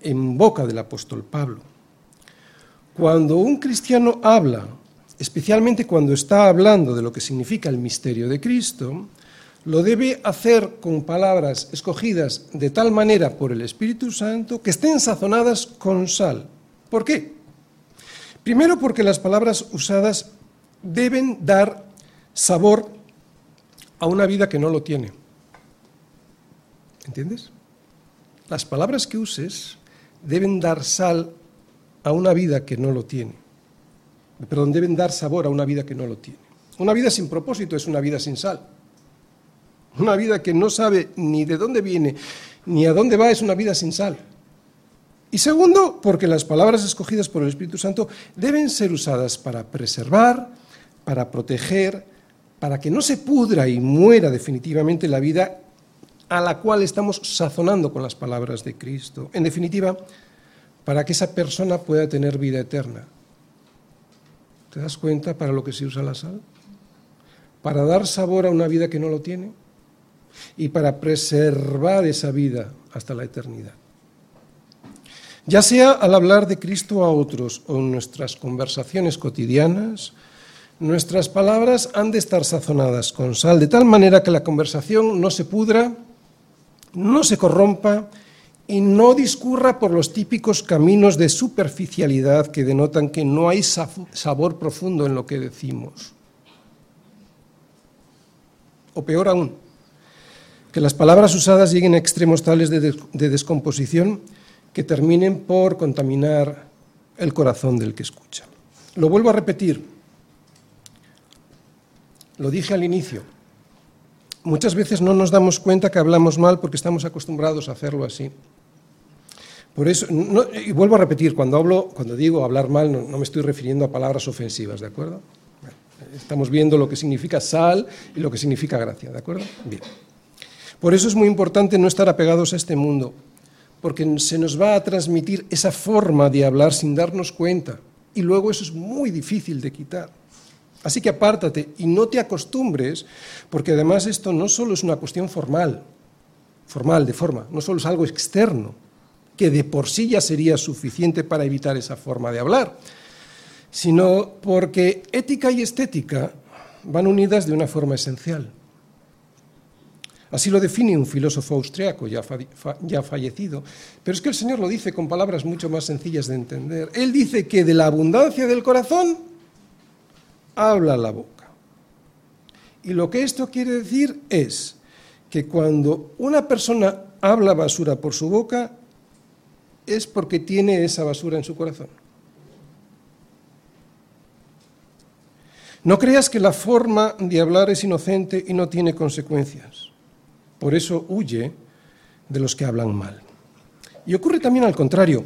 en boca del apóstol Pablo. Cuando un cristiano habla, especialmente cuando está hablando de lo que significa el misterio de Cristo, lo debe hacer con palabras escogidas de tal manera por el Espíritu Santo que estén sazonadas con sal. ¿Por qué? Primero porque las palabras usadas deben dar sabor a una vida que no lo tiene. ¿Entiendes? Las palabras que uses deben dar sal a una vida que no lo tiene. Perdón, deben dar sabor a una vida que no lo tiene. Una vida sin propósito es una vida sin sal. Una vida que no sabe ni de dónde viene ni a dónde va es una vida sin sal. Y segundo, porque las palabras escogidas por el Espíritu Santo deben ser usadas para preservar, para proteger, para que no se pudra y muera definitivamente la vida a la cual estamos sazonando con las palabras de Cristo. En definitiva, para que esa persona pueda tener vida eterna. ¿Te das cuenta para lo que se usa la sal? Para dar sabor a una vida que no lo tiene y para preservar esa vida hasta la eternidad. Ya sea al hablar de Cristo a otros o en nuestras conversaciones cotidianas, nuestras palabras han de estar sazonadas con sal, de tal manera que la conversación no se pudra, no se corrompa y no discurra por los típicos caminos de superficialidad que denotan que no hay sabor profundo en lo que decimos. O peor aún, que las palabras usadas lleguen a extremos tales de, descomposición que terminen por contaminar el corazón del que escucha. Lo vuelvo a repetir, lo dije al inicio, muchas veces no nos damos cuenta que hablamos mal porque estamos acostumbrados a hacerlo así. Por eso, y vuelvo a repetir, cuando hablo, cuando digo hablar mal, no, me estoy refiriendo a palabras ofensivas, ¿de acuerdo? Estamos viendo lo que significa sal y lo que significa gracia, ¿de acuerdo? Bien. Por eso es muy importante no estar apegados a este mundo, porque se nos va a transmitir esa forma de hablar sin darnos cuenta, y luego eso es muy difícil de quitar. Así que apártate y no te acostumbres, porque además esto no solo es una cuestión formal, formal de forma, no solo es algo externo, que de por sí ya sería suficiente para evitar esa forma de hablar, sino porque ética y estética van unidas de una forma esencial. Así lo define un filósofo austriaco ya, ya, fallecido. Pero es que el Señor lo dice con palabras mucho más sencillas de entender. Él dice que de la abundancia del corazón habla la boca. Y lo que esto quiere decir es que cuando una persona habla basura por su boca, es porque tiene esa basura en su corazón. No creas que la forma de hablar es inocente y no tiene consecuencias. Por eso huye de los que hablan mal. Y ocurre también al contrario,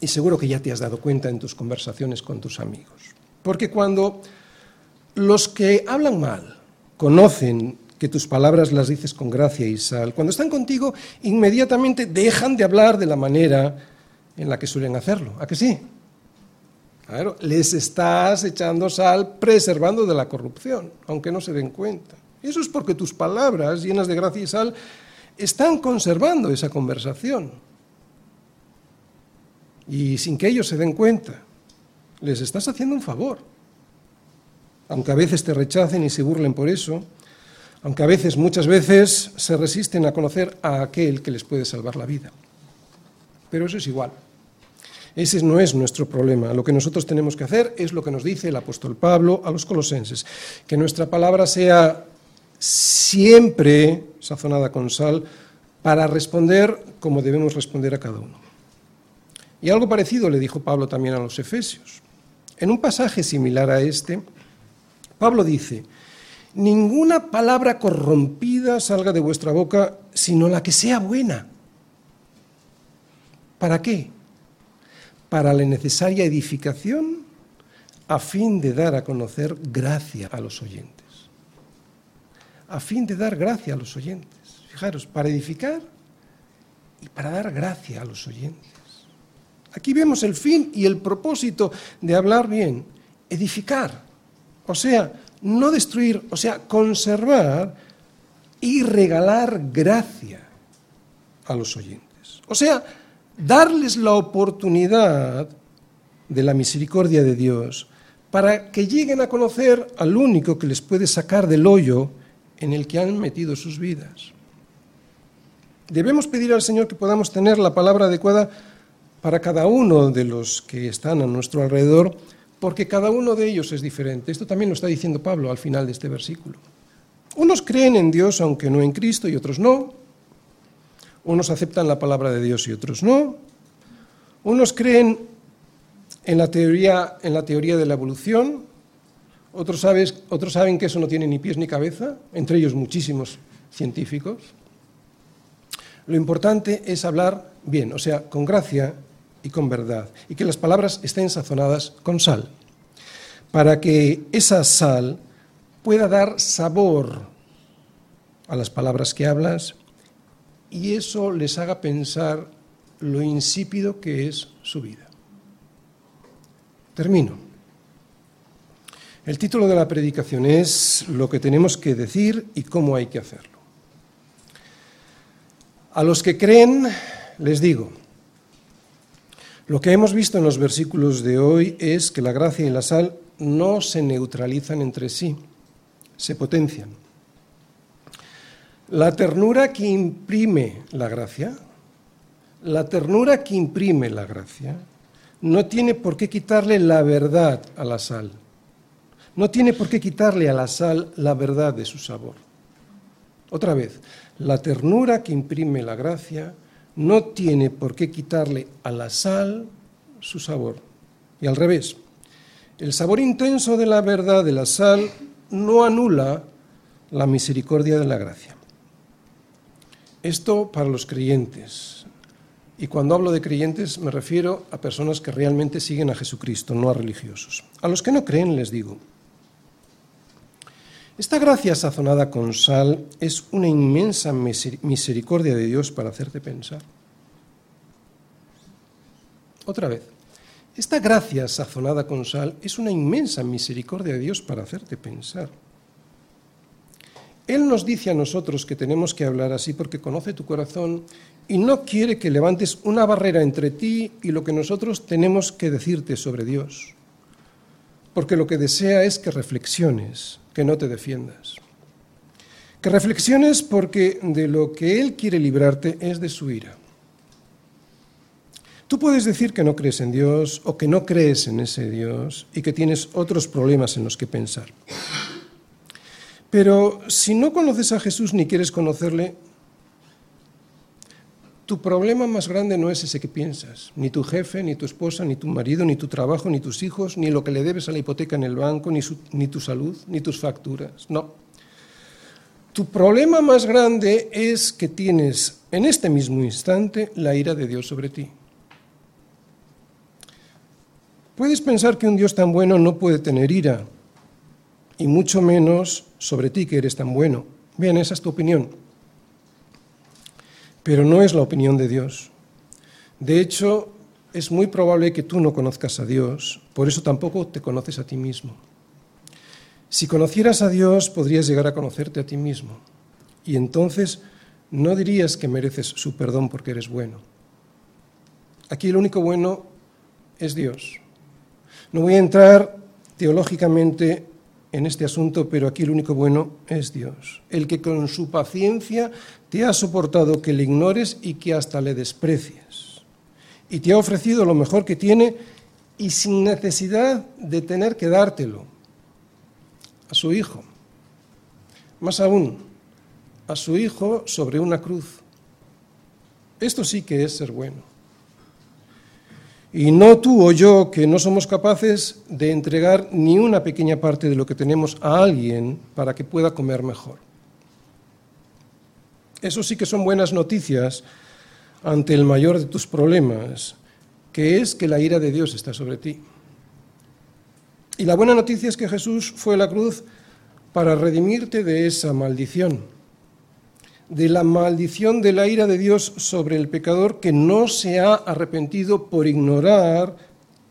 y seguro que ya te has dado cuenta en tus conversaciones con tus amigos. Porque cuando los que hablan mal conocen que tus palabras las dices con gracia y sal, cuando están contigo inmediatamente dejan de hablar de la manera en la que suelen hacerlo. ¿A que sí? Claro, les estás echando sal preservando de la corrupción, aunque no se den cuenta. Eso es porque tus palabras, llenas de gracia y sal, están conservando esa conversación. Y sin que ellos se den cuenta, les estás haciendo un favor. Aunque a veces te rechacen y se burlen por eso, aunque a veces, muchas veces, se resisten a conocer a aquel que les puede salvar la vida. Pero eso es igual. Ese no es nuestro problema. Lo que nosotros tenemos que hacer es lo que nos dice el apóstol Pablo a los colosenses, que nuestra palabra sea siempre sazonada con sal, para responder como debemos responder a cada uno. Y algo parecido le dijo Pablo también a los Efesios. En un pasaje similar a este, Pablo dice, ninguna palabra corrompida salga de vuestra boca, sino la que sea buena. ¿Para qué? Para la necesaria edificación a fin de dar a conocer gracia a los oyentes a fin de dar gracia a los oyentes. Fijaros, para edificar y para dar gracia a los oyentes. Aquí vemos el fin y el propósito de hablar bien, edificar, o sea, no destruir, o sea, conservar y regalar gracia a los oyentes. O sea, darles la oportunidad de la misericordia de Dios para que lleguen a conocer al único que les puede sacar del hoyo en el que han metido sus vidas. Debemos pedir al Señor que podamos tener la palabra adecuada para cada uno de los que están a nuestro alrededor, porque cada uno de ellos es diferente. Esto también lo está diciendo Pablo al final de este versículo. Unos creen en Dios aunque no en Cristo y otros no. Unos aceptan la palabra de Dios y otros no. Unos creen en la teoría, en la teoría de la evolución otros, otros saben que eso no tiene ni pies ni cabeza, entre ellos muchísimos científicos. Lo importante es hablar bien, o sea, con gracia y con verdad, y que las palabras estén sazonadas con sal, para que esa sal pueda dar sabor a las palabras que hablas y eso les haga pensar lo insípido que es su vida. Termino. El título de la predicación es Lo que tenemos que decir y cómo hay que hacerlo. A los que creen les digo, Lo que hemos visto en los versículos de hoy es que la gracia y la sal no se neutralizan entre sí, se potencian. La ternura que imprime la gracia, la ternura que imprime la gracia, no tiene por qué quitarle la verdad a la sal. No tiene por qué quitarle a la sal la verdad de su sabor. Otra vez, la ternura que imprime la gracia no tiene por qué quitarle a la sal su sabor. Y al revés, el sabor intenso de la verdad de la sal no anula la misericordia de la gracia. Esto para los creyentes. Y cuando hablo de creyentes me refiero a personas que realmente siguen a Jesucristo, no a religiosos. A los que no creen les digo, esta gracia sazonada con sal es una inmensa misericordia de Dios para hacerte pensar. Otra vez, esta gracia sazonada con sal es una inmensa misericordia de Dios para hacerte pensar. Él nos dice a nosotros que tenemos que hablar así porque conoce tu corazón y no quiere que levantes una barrera entre ti y lo que nosotros tenemos que decirte sobre Dios. Porque lo que desea es que reflexiones, que no te defiendas. Que reflexiones porque de lo que Él quiere librarte es de su ira. Tú puedes decir que no crees en Dios o que no crees en ese Dios y que tienes otros problemas en los que pensar. Pero si no conoces a Jesús ni quieres conocerle, tu problema más grande no es ese que piensas, ni tu jefe, ni tu esposa, ni tu marido, ni tu trabajo, ni tus hijos, ni lo que le debes a la hipoteca en el banco, ni, ni tu salud, ni tus facturas. No. Tu problema más grande es que tienes en este mismo instante la ira de Dios sobre ti. Puedes pensar que un Dios tan bueno no puede tener ira, y mucho menos sobre ti que eres tan bueno. Bien, esa es tu opinión. Pero no es la opinión de Dios. De hecho, es muy probable que tú no conozcas a Dios, por eso tampoco te conoces a ti mismo. Si conocieras a Dios, podrías llegar a conocerte a ti mismo. Y entonces no dirías que mereces su perdón porque eres bueno. Aquí el único bueno es Dios. No voy a entrar teológicamente en este asunto, pero aquí el único bueno es Dios, el que con su paciencia te ha soportado que le ignores y que hasta le desprecies. Y te ha ofrecido lo mejor que tiene y sin necesidad de tener que dártelo a su Hijo. Más aún, a su Hijo sobre una cruz. Esto sí que es ser bueno. Y no tú o yo que no somos capaces de entregar ni una pequeña parte de lo que tenemos a alguien para que pueda comer mejor. Eso sí que son buenas noticias ante el mayor de tus problemas, que es que la ira de Dios está sobre ti. Y la buena noticia es que Jesús fue a la cruz para redimirte de esa maldición de la maldición de la ira de Dios sobre el pecador que no se ha arrepentido por ignorar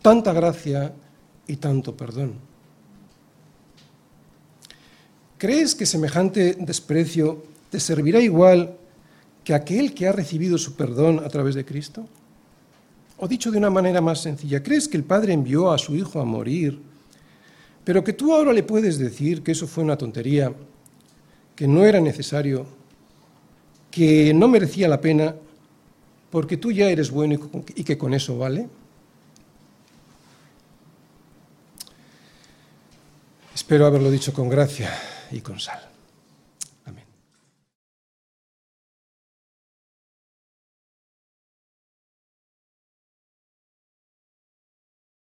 tanta gracia y tanto perdón. ¿Crees que semejante desprecio te servirá igual que aquel que ha recibido su perdón a través de Cristo? O dicho de una manera más sencilla, ¿crees que el Padre envió a su Hijo a morir, pero que tú ahora le puedes decir que eso fue una tontería, que no era necesario que no merecía la pena porque tú ya eres bueno y que con eso vale? Espero haberlo dicho con gracia y con sal.